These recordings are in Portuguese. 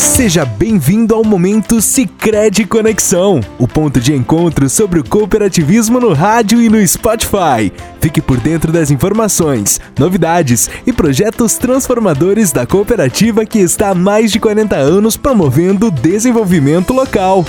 Seja bem-vindo ao momento Sicredi Conexão, o ponto de encontro sobre o cooperativismo no rádio e no Spotify. Fique por dentro das informações, novidades e projetos transformadores da cooperativa que está há mais de 40 anos promovendo o desenvolvimento local.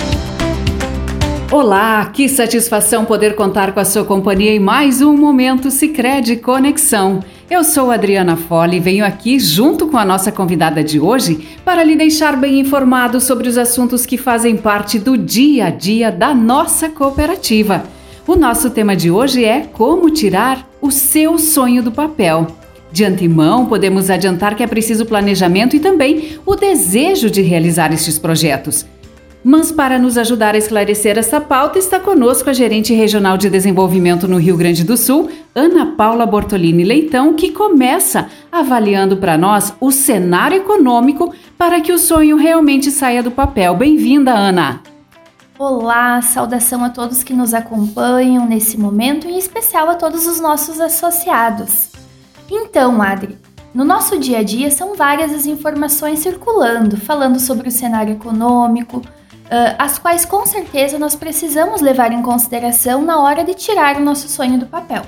Olá, que satisfação poder contar com a sua companhia em mais um momento Sicredi Conexão. Eu sou Adriana Fole e venho aqui junto com a nossa convidada de hoje para lhe deixar bem informado sobre os assuntos que fazem parte do dia a dia da nossa cooperativa. O nosso tema de hoje é como tirar o seu sonho do papel. De antemão, podemos adiantar que é preciso planejamento e também o desejo de realizar estes projetos. Mas para nos ajudar a esclarecer essa pauta, está conosco a gerente regional de desenvolvimento no Rio Grande do Sul, Ana Paula Bortolini Leitão, que começa avaliando para nós o cenário econômico para que o sonho realmente saia do papel. Bem-vinda, Ana! Olá, saudação a todos que nos acompanham nesse momento e em especial a todos os nossos associados. Então, Adri, no nosso dia a dia são várias as informações circulando, falando sobre o cenário econômico, as quais com certeza nós precisamos levar em consideração na hora de tirar o nosso sonho do papel.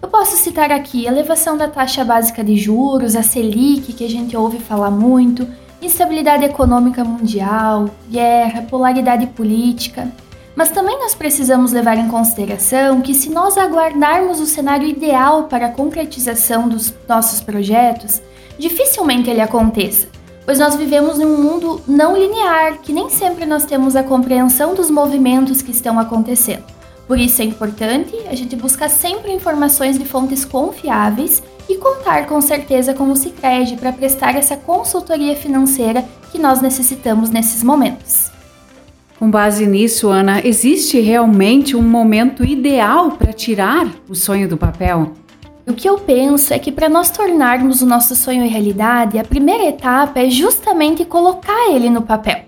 Eu posso citar aqui a elevação da taxa básica de juros, a Selic, que a gente ouve falar muito, instabilidade econômica mundial, guerra, polaridade política. Mas também nós precisamos levar em consideração que, se nós aguardarmos o cenário ideal para a concretização dos nossos projetos, dificilmente ele aconteça pois nós vivemos em um mundo não linear, que nem sempre nós temos a compreensão dos movimentos que estão acontecendo. Por isso é importante a gente buscar sempre informações de fontes confiáveis e contar com certeza com o Sicredi para prestar essa consultoria financeira que nós necessitamos nesses momentos. Com base nisso, Ana, existe realmente um momento ideal para tirar o sonho do papel? O que eu penso é que para nós tornarmos o nosso sonho realidade, a primeira etapa é justamente colocar ele no papel.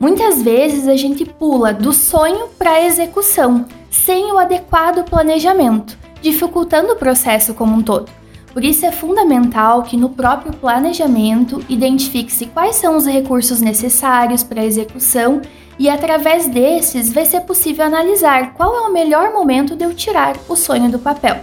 Muitas vezes a gente pula do sonho para a execução, sem o adequado planejamento, dificultando o processo como um todo. Por isso é fundamental que no próprio planejamento identifique-se quais são os recursos necessários para a execução e através desses vai ser possível analisar qual é o melhor momento de eu tirar o sonho do papel.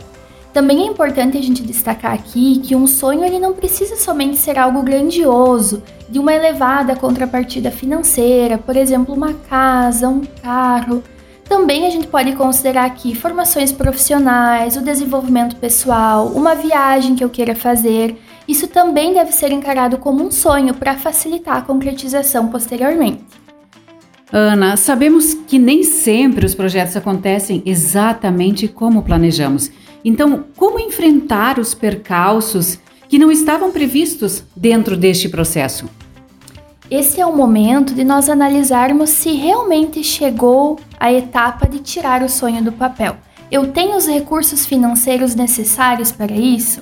Também é importante a gente destacar aqui que um sonho ele não precisa somente ser algo grandioso, de uma elevada contrapartida financeira, por exemplo, uma casa, um carro. Também a gente pode considerar aqui formações profissionais, o desenvolvimento pessoal, uma viagem que eu queira fazer. Isso também deve ser encarado como um sonho para facilitar a concretização posteriormente. Ana, sabemos que nem sempre os projetos acontecem exatamente como planejamos. Então, como enfrentar os percalços que não estavam previstos dentro deste processo? Esse é o momento de nós analisarmos se realmente chegou a etapa de tirar o sonho do papel. Eu tenho os recursos financeiros necessários para isso?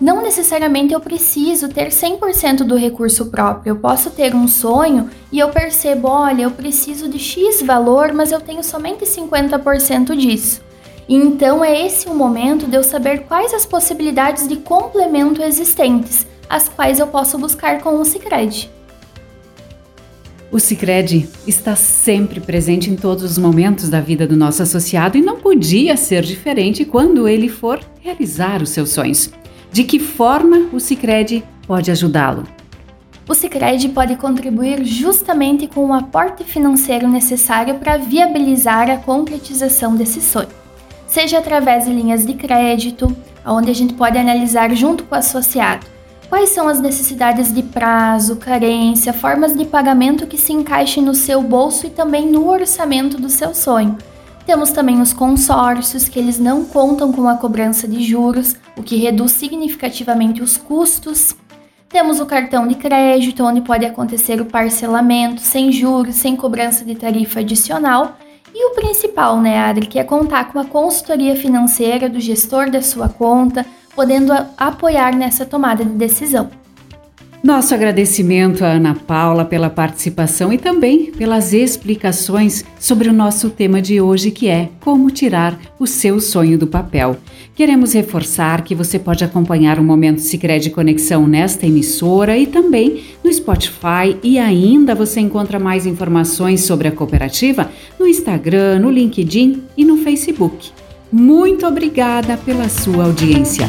Não necessariamente eu preciso ter 100% do recurso próprio. Eu posso ter um sonho e eu percebo, olha, eu preciso de X valor, mas eu tenho somente 50% disso. E então é esse o momento de eu saber quais as possibilidades de complemento existentes, as quais eu posso buscar com o Sicredi. O Sicredi está sempre presente em todos os momentos da vida do nosso associado e não podia ser diferente quando ele for realizar os seus sonhos. De que forma o Sicredi pode ajudá-lo? O Sicredi pode contribuir justamente com o aporte financeiro necessário para viabilizar a concretização desse sonho seja através de linhas de crédito, onde a gente pode analisar junto com o associado quais são as necessidades de prazo, carência, formas de pagamento que se encaixem no seu bolso e também no orçamento do seu sonho. Temos também os consórcios, que eles não contam com a cobrança de juros, o que reduz significativamente os custos. Temos o cartão de crédito, onde pode acontecer o parcelamento sem juros, sem cobrança de tarifa adicional e o principal, né, Adri, que é contar com a consultoria financeira do gestor da sua conta, podendo apoiar nessa tomada de decisão. Nosso agradecimento a Ana Paula pela participação e também pelas explicações sobre o nosso tema de hoje, que é como tirar o seu sonho do papel. Queremos reforçar que você pode acompanhar o Momento Sicredi Conexão nesta emissora e também no no Spotify e ainda você encontra mais informações sobre a cooperativa no Instagram, no LinkedIn e no Facebook. Muito obrigada pela sua audiência.